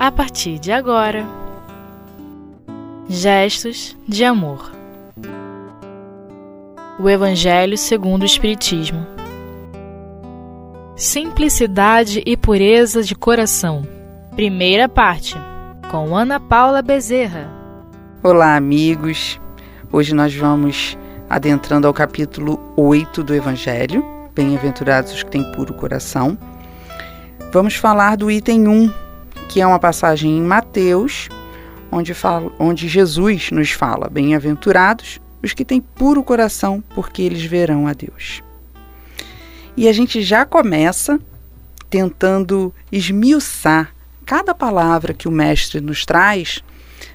a partir de agora. Gestos de amor. O Evangelho segundo o Espiritismo. Simplicidade e pureza de coração. Primeira parte, com Ana Paula Bezerra. Olá, amigos. Hoje nós vamos adentrando ao capítulo 8 do Evangelho. Bem-aventurados os que têm puro coração. Vamos falar do item 1, que é uma passagem em Mateus, onde, fala, onde Jesus nos fala: Bem-aventurados os que têm puro coração, porque eles verão a Deus. E a gente já começa tentando esmiuçar cada palavra que o Mestre nos traz,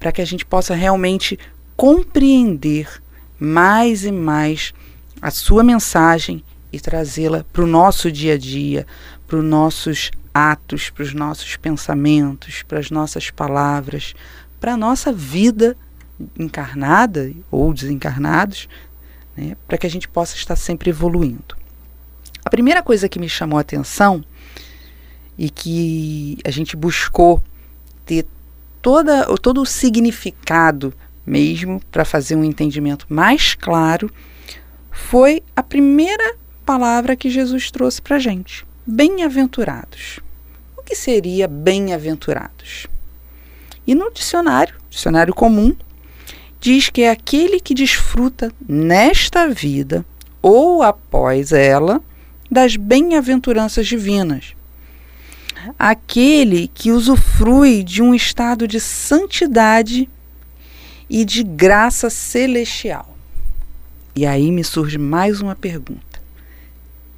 para que a gente possa realmente compreender mais e mais a sua mensagem e trazê-la para o nosso dia a dia, para os nossos atos, para os nossos pensamentos, para as nossas palavras, para a nossa vida encarnada ou desencarnados, né, para que a gente possa estar sempre evoluindo. A primeira coisa que me chamou a atenção e que a gente buscou ter toda, todo o significado mesmo para fazer um entendimento mais claro foi a primeira palavra que Jesus trouxe para a gente: bem-aventurados. Que seria bem-aventurados? E no dicionário, dicionário comum, diz que é aquele que desfruta nesta vida ou após ela das bem-aventuranças divinas. Aquele que usufrui de um estado de santidade e de graça celestial. E aí me surge mais uma pergunta: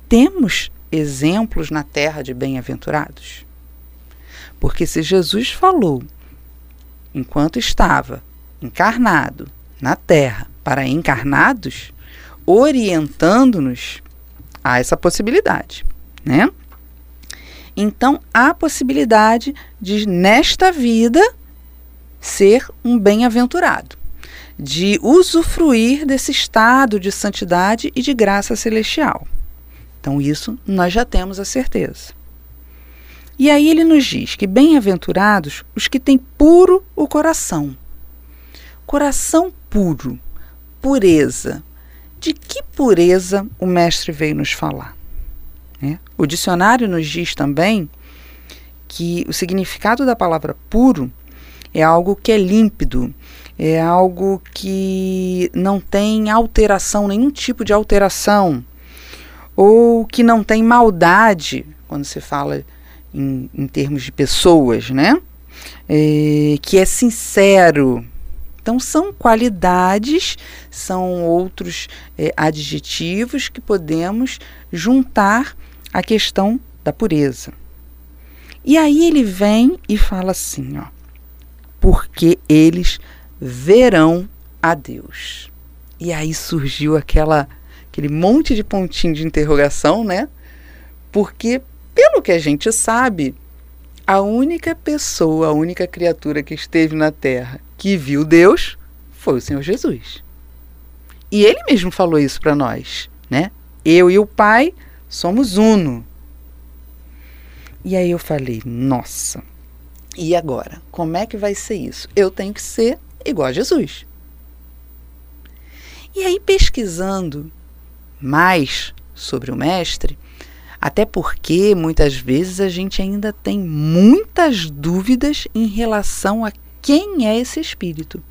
temos exemplos na terra de bem-aventurados? Porque se Jesus falou, enquanto estava encarnado na terra para encarnados, orientando-nos a essa possibilidade, né? Então, há possibilidade de, nesta vida, ser um bem-aventurado, de usufruir desse estado de santidade e de graça celestial. Então, isso nós já temos a certeza. E aí ele nos diz que bem-aventurados os que têm puro o coração. Coração puro, pureza. De que pureza o Mestre veio nos falar? Né? O dicionário nos diz também que o significado da palavra puro é algo que é límpido, é algo que não tem alteração, nenhum tipo de alteração, ou que não tem maldade, quando se fala em, em termos de pessoas, né? É, que é sincero. Então, são qualidades, são outros é, adjetivos que podemos juntar à questão da pureza. E aí ele vem e fala assim, ó, porque eles verão a Deus. E aí surgiu aquela aquele monte de pontinho de interrogação, né? Porque pelo que a gente sabe, a única pessoa, a única criatura que esteve na Terra que viu Deus foi o Senhor Jesus. E ele mesmo falou isso para nós, né? Eu e o Pai somos uno. E aí eu falei, nossa, e agora? Como é que vai ser isso? Eu tenho que ser igual a Jesus. E aí, pesquisando mais sobre o Mestre, até porque muitas vezes a gente ainda tem muitas dúvidas em relação a quem é esse espírito.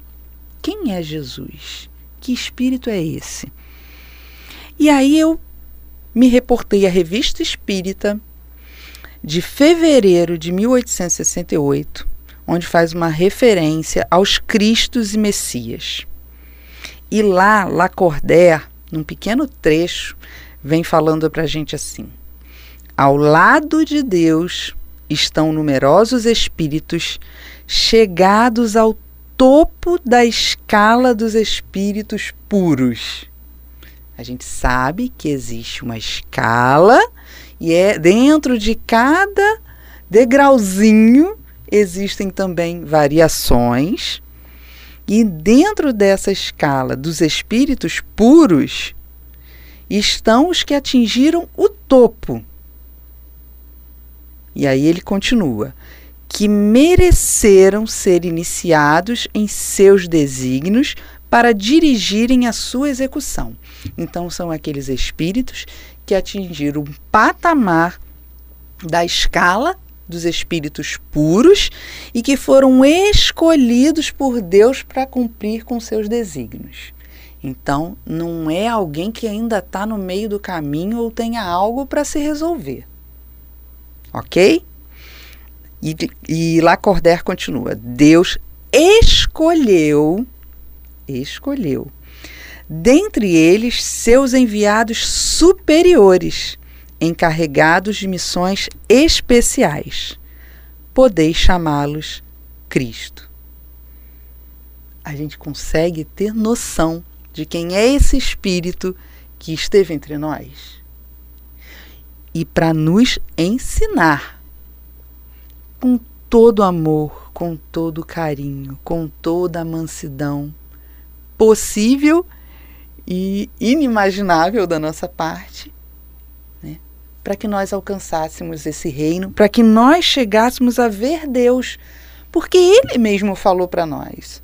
Quem é Jesus? Que espírito é esse? E aí eu me reportei à Revista Espírita de fevereiro de 1868, onde faz uma referência aos Cristos e Messias. E lá, Lacordaire, num pequeno trecho, vem falando para a gente assim: ao lado de Deus estão numerosos espíritos chegados ao topo da escala dos espíritos puros. A gente sabe que existe uma escala e é dentro de cada degrauzinho existem também variações. E dentro dessa escala dos espíritos puros estão os que atingiram o topo, e aí ele continua: que mereceram ser iniciados em seus desígnios para dirigirem a sua execução. Então, são aqueles espíritos que atingiram um patamar da escala dos espíritos puros e que foram escolhidos por Deus para cumprir com seus desígnios. Então, não é alguém que ainda está no meio do caminho ou tenha algo para se resolver. Ok? E, e Lacordaire continua: Deus escolheu, escolheu, dentre eles seus enviados superiores, encarregados de missões especiais. Podeis chamá-los Cristo. A gente consegue ter noção de quem é esse Espírito que esteve entre nós e para nos ensinar com todo amor, com todo carinho, com toda a mansidão possível e inimaginável da nossa parte, né? para que nós alcançássemos esse reino, para que nós chegássemos a ver Deus, porque Ele mesmo falou para nós: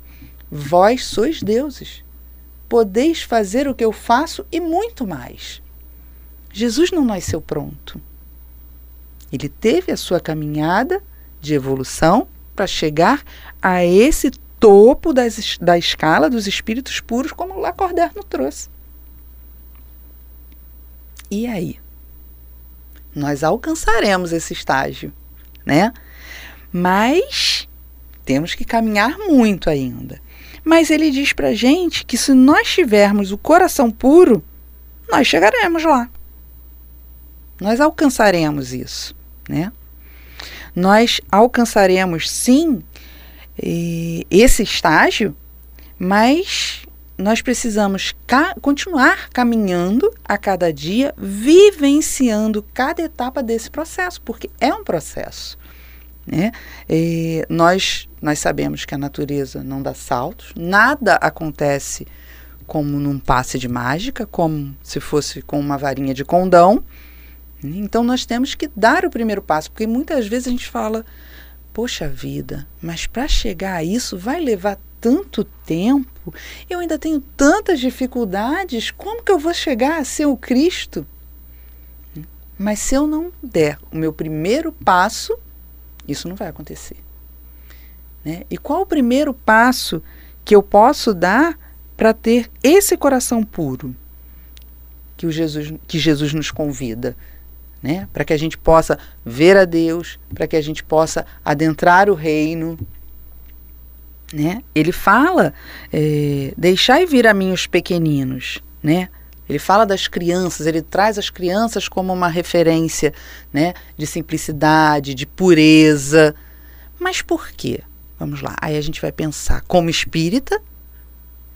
Vós sois deuses, podeis fazer o que eu faço e muito mais. Jesus não nasceu pronto. Ele teve a sua caminhada de evolução para chegar a esse topo das, da escala dos espíritos puros, como Lacordaire nos trouxe. E aí? Nós alcançaremos esse estágio, né? Mas temos que caminhar muito ainda. Mas ele diz para gente que se nós tivermos o coração puro, nós chegaremos lá. Nós alcançaremos isso, né? nós alcançaremos sim esse estágio, mas nós precisamos ca continuar caminhando a cada dia, vivenciando cada etapa desse processo, porque é um processo. Né? E nós, nós sabemos que a natureza não dá saltos, nada acontece como num passe de mágica, como se fosse com uma varinha de condão. Então nós temos que dar o primeiro passo, porque muitas vezes a gente fala, poxa vida, mas para chegar a isso vai levar tanto tempo, eu ainda tenho tantas dificuldades, como que eu vou chegar a ser o Cristo? Mas se eu não der o meu primeiro passo, isso não vai acontecer. Né? E qual o primeiro passo que eu posso dar para ter esse coração puro que, o Jesus, que Jesus nos convida? Né? Para que a gente possa ver a Deus, para que a gente possa adentrar o reino. Né? Ele fala, é, deixai vir a mim os pequeninos, né? Ele fala das crianças, ele traz as crianças como uma referência, né, de simplicidade, de pureza. Mas por quê? Vamos lá. Aí a gente vai pensar como espírita,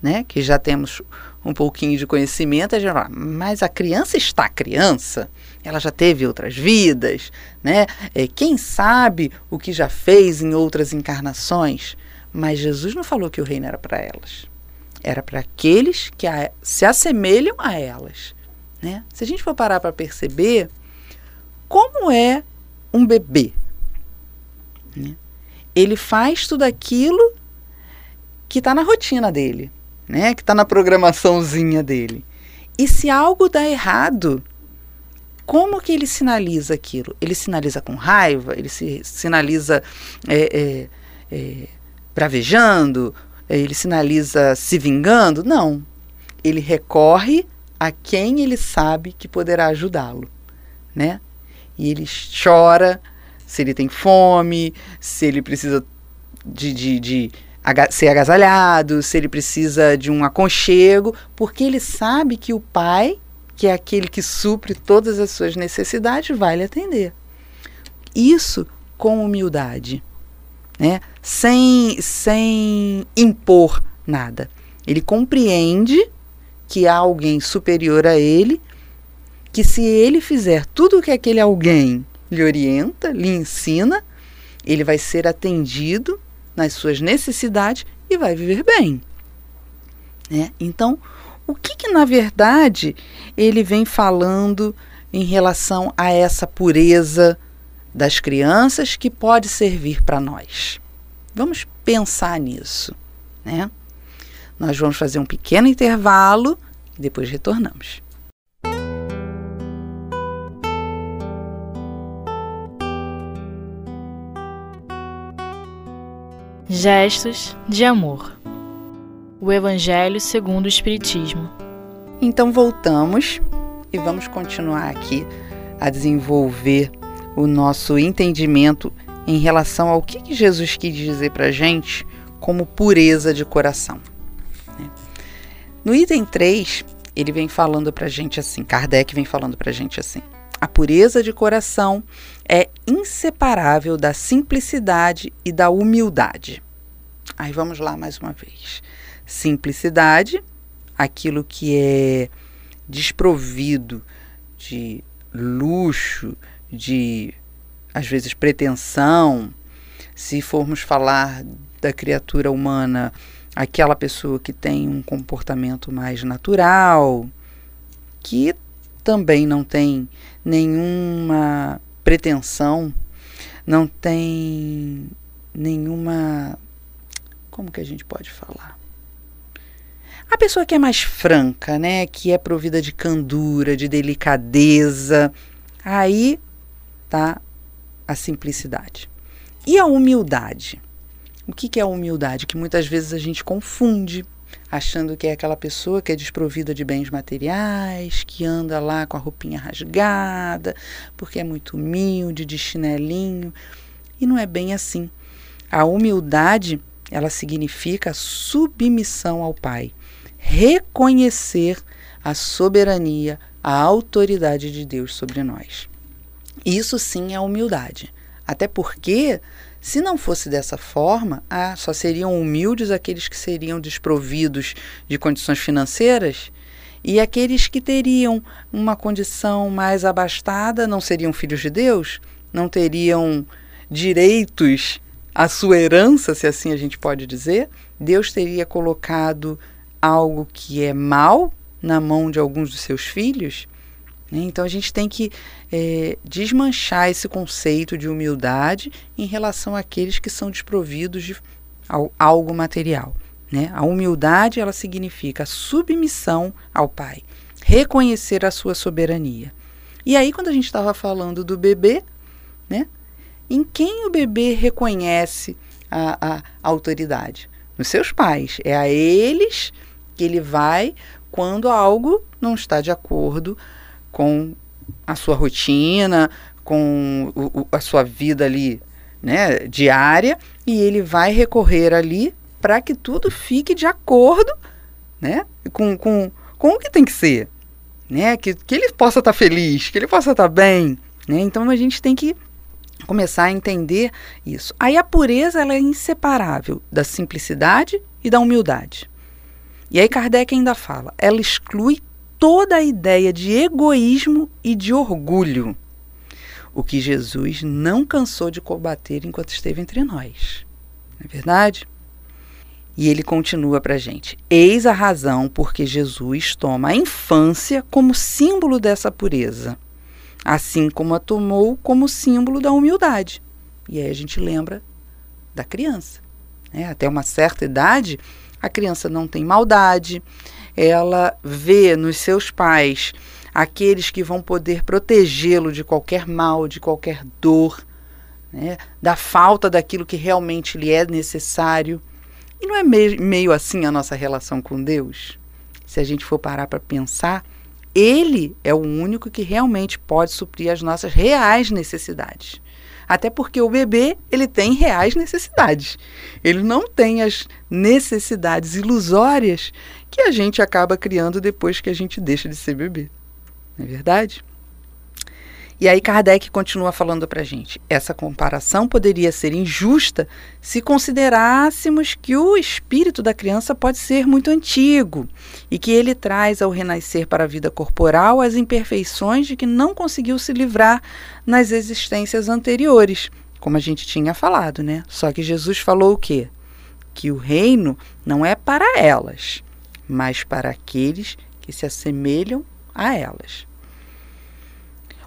né, que já temos um pouquinho de conhecimento, a gente vai falar, mas a criança está criança ela já teve outras vidas, né? É, quem sabe o que já fez em outras encarnações? Mas Jesus não falou que o reino era para elas. Era para aqueles que a, se assemelham a elas. Né? Se a gente for parar para perceber, como é um bebê? Né? Ele faz tudo aquilo que está na rotina dele, né? que está na programaçãozinha dele. E se algo dá errado, como que ele sinaliza aquilo? Ele sinaliza com raiva? Ele se sinaliza é, é, é, bravejando? É, ele sinaliza se vingando? Não. Ele recorre a quem ele sabe que poderá ajudá-lo, né? E ele chora se ele tem fome, se ele precisa de, de, de ser agasalhado, se ele precisa de um aconchego, porque ele sabe que o pai que é aquele que supre todas as suas necessidades, vai lhe atender. Isso com humildade, né? sem, sem impor nada. Ele compreende que há alguém superior a ele, que se ele fizer tudo o que aquele alguém lhe orienta, lhe ensina, ele vai ser atendido nas suas necessidades e vai viver bem. Né? Então, o que, que na verdade ele vem falando em relação a essa pureza, das crianças que pode servir para nós. Vamos pensar nisso, né? Nós vamos fazer um pequeno intervalo e depois retornamos. Gestos de amor. O Evangelho segundo o Espiritismo. Então voltamos e vamos continuar aqui a desenvolver o nosso entendimento em relação ao que Jesus quis dizer para a gente como pureza de coração. No item 3, ele vem falando para a gente assim, Kardec vem falando para a gente assim, a pureza de coração é inseparável da simplicidade e da humildade. Aí vamos lá mais uma vez. Simplicidade, aquilo que é desprovido de luxo, de às vezes pretensão. Se formos falar da criatura humana, aquela pessoa que tem um comportamento mais natural, que também não tem nenhuma pretensão, não tem nenhuma. Como que a gente pode falar? A pessoa que é mais franca, né, que é provida de candura, de delicadeza, aí tá a simplicidade. E a humildade? O que, que é a humildade? Que muitas vezes a gente confunde, achando que é aquela pessoa que é desprovida de bens materiais, que anda lá com a roupinha rasgada, porque é muito humilde, de chinelinho. E não é bem assim. A humildade, ela significa submissão ao Pai reconhecer a soberania, a autoridade de Deus sobre nós. Isso sim é humildade. Até porque, se não fosse dessa forma, ah, só seriam humildes aqueles que seriam desprovidos de condições financeiras e aqueles que teriam uma condição mais abastada não seriam filhos de Deus, não teriam direitos à sua herança, se assim a gente pode dizer. Deus teria colocado algo que é mal na mão de alguns dos seus filhos. Né? Então a gente tem que é, desmanchar esse conceito de humildade em relação àqueles que são desprovidos de algo material. Né? A humildade ela significa submissão ao Pai, reconhecer a sua soberania. E aí, quando a gente estava falando do bebê, né? em quem o bebê reconhece a, a autoridade? Nos seus pais. É a eles que ele vai quando algo não está de acordo com a sua rotina, com o, a sua vida ali, né, diária, e ele vai recorrer ali para que tudo fique de acordo, né, com, com, com o que tem que ser, né, que, que ele possa estar tá feliz, que ele possa estar tá bem, né, então a gente tem que começar a entender isso. Aí a pureza ela é inseparável da simplicidade e da humildade. E aí Kardec ainda fala, ela exclui toda a ideia de egoísmo e de orgulho, o que Jesus não cansou de combater enquanto esteve entre nós. Não é verdade? E ele continua para a gente: Eis a razão porque Jesus toma a infância como símbolo dessa pureza, assim como a tomou como símbolo da humildade. E aí a gente lembra da criança. Né? Até uma certa idade, a criança não tem maldade, ela vê nos seus pais aqueles que vão poder protegê-lo de qualquer mal, de qualquer dor, né? da falta daquilo que realmente lhe é necessário. E não é meio, assim a nossa relação com Deus? Se a gente for parar para pensar, Ele é o único que realmente pode suprir as nossas reais necessidades. Até porque o bebê, ele tem reais necessidades. Ele não tem as necessidades ilusórias que a gente acaba criando depois que a gente deixa de ser bebê. Não é verdade? E aí Kardec continua falando para gente. Essa comparação poderia ser injusta se considerássemos que o espírito da criança pode ser muito antigo e que ele traz ao renascer para a vida corporal as imperfeições de que não conseguiu se livrar nas existências anteriores, como a gente tinha falado, né? Só que Jesus falou o quê? Que o reino não é para elas, mas para aqueles que se assemelham a elas.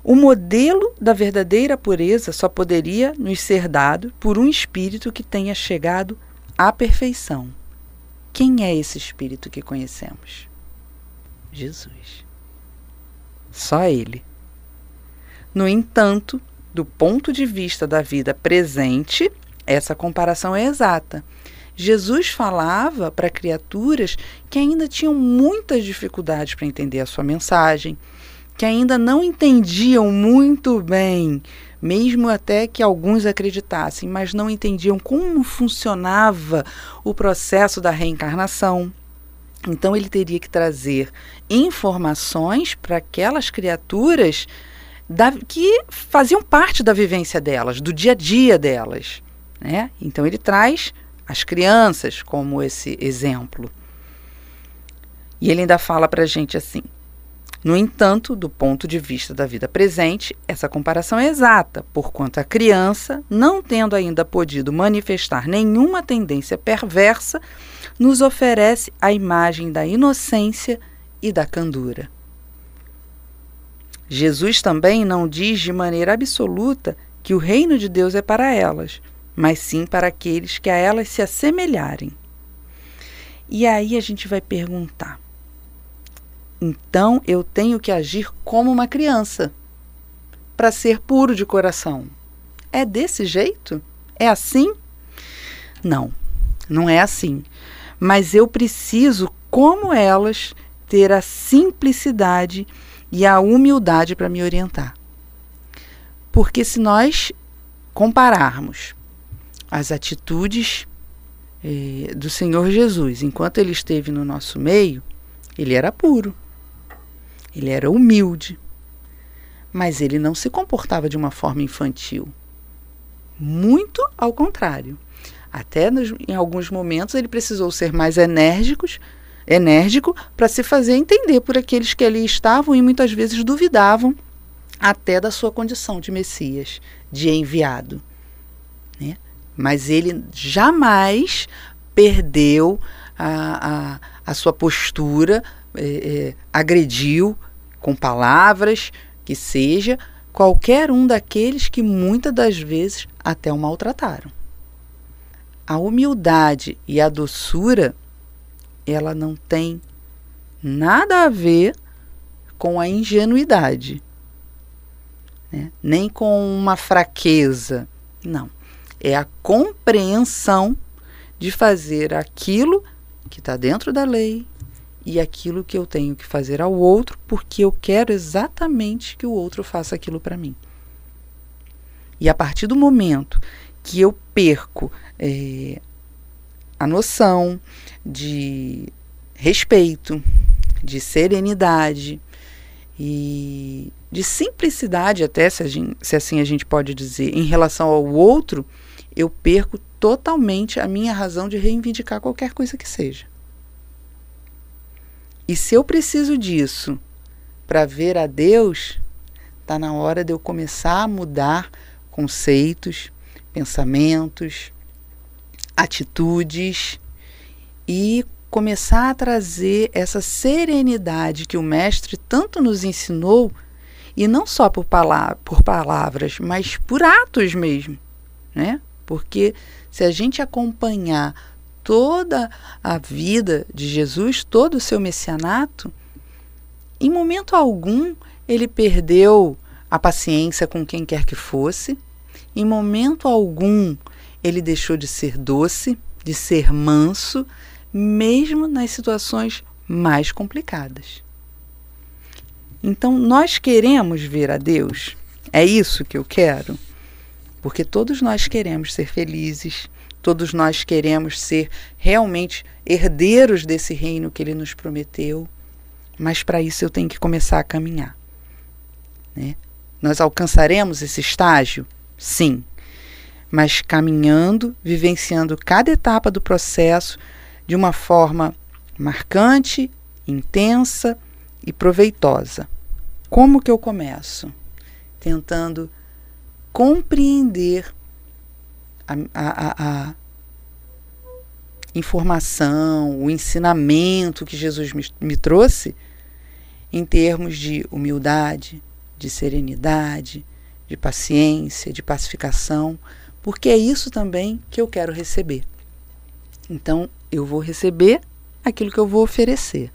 O modelo da verdadeira pureza só poderia nos ser dado por um espírito que tenha chegado à perfeição. Quem é esse espírito que conhecemos? Jesus. Só ele. No entanto, do ponto de vista da vida presente, essa comparação é exata. Jesus falava para criaturas que ainda tinham muitas dificuldades para entender a sua mensagem, que ainda não entendiam muito bem, mesmo até que alguns acreditassem, mas não entendiam como funcionava o processo da reencarnação. Então ele teria que trazer informações para aquelas criaturas da, que faziam parte da vivência delas, do dia a dia delas. Né? Então ele traz as crianças como esse exemplo. E ele ainda fala para a gente assim: no entanto, do ponto de vista da vida presente, essa comparação é exata, porquanto a criança, não tendo ainda podido manifestar nenhuma tendência perversa, nos oferece a imagem da inocência e da candura. Jesus também não diz de maneira absoluta que o reino de Deus é para elas, mas sim para aqueles que a elas se assemelharem. E aí a gente vai perguntar: então eu tenho que agir como uma criança para ser puro de coração. É desse jeito? É assim? Não, não é assim. Mas eu preciso, como elas, ter a simplicidade e a humildade para me orientar. Porque se nós compararmos as atitudes eh, do Senhor Jesus enquanto ele esteve no nosso meio, ele era puro. Ele era humilde, mas ele não se comportava de uma forma infantil. Muito ao contrário. Até nos, em alguns momentos ele precisou ser mais enérgicos, enérgico para se fazer entender por aqueles que ali estavam e muitas vezes duvidavam até da sua condição de Messias, de enviado. Né? Mas ele jamais perdeu a, a, a sua postura é, é, agrediu com palavras, que seja, qualquer um daqueles que muitas das vezes até o maltrataram. A humildade e a doçura, ela não tem nada a ver com a ingenuidade, né? nem com uma fraqueza. Não. É a compreensão de fazer aquilo que está dentro da lei, e aquilo que eu tenho que fazer ao outro, porque eu quero exatamente que o outro faça aquilo para mim. E a partir do momento que eu perco é, a noção de respeito, de serenidade e de simplicidade, até se, gente, se assim a gente pode dizer, em relação ao outro, eu perco totalmente a minha razão de reivindicar qualquer coisa que seja. E se eu preciso disso para ver a Deus, está na hora de eu começar a mudar conceitos, pensamentos, atitudes e começar a trazer essa serenidade que o Mestre tanto nos ensinou, e não só por, palavra, por palavras, mas por atos mesmo. Né? Porque se a gente acompanhar toda a vida de Jesus, todo o seu messianato, em momento algum ele perdeu a paciência com quem quer que fosse, em momento algum ele deixou de ser doce, de ser manso, mesmo nas situações mais complicadas. Então, nós queremos ver a Deus? É isso que eu quero? Porque todos nós queremos ser felizes, Todos nós queremos ser realmente herdeiros desse reino que ele nos prometeu, mas para isso eu tenho que começar a caminhar. Né? Nós alcançaremos esse estágio? Sim, mas caminhando, vivenciando cada etapa do processo de uma forma marcante, intensa e proveitosa. Como que eu começo? Tentando compreender a, a, a informação, o ensinamento que Jesus me, me trouxe em termos de humildade, de serenidade, de paciência, de pacificação, porque é isso também que eu quero receber. Então, eu vou receber aquilo que eu vou oferecer.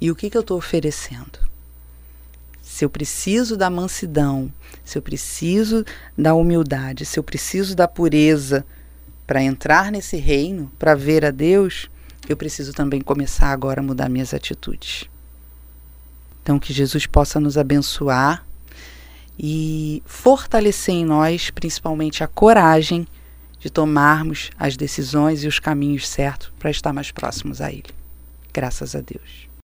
E o que, que eu estou oferecendo? Se eu preciso da mansidão, se eu preciso da humildade, se eu preciso da pureza para entrar nesse reino, para ver a Deus, eu preciso também começar agora a mudar minhas atitudes. Então, que Jesus possa nos abençoar e fortalecer em nós, principalmente, a coragem de tomarmos as decisões e os caminhos certos para estar mais próximos a Ele. Graças a Deus.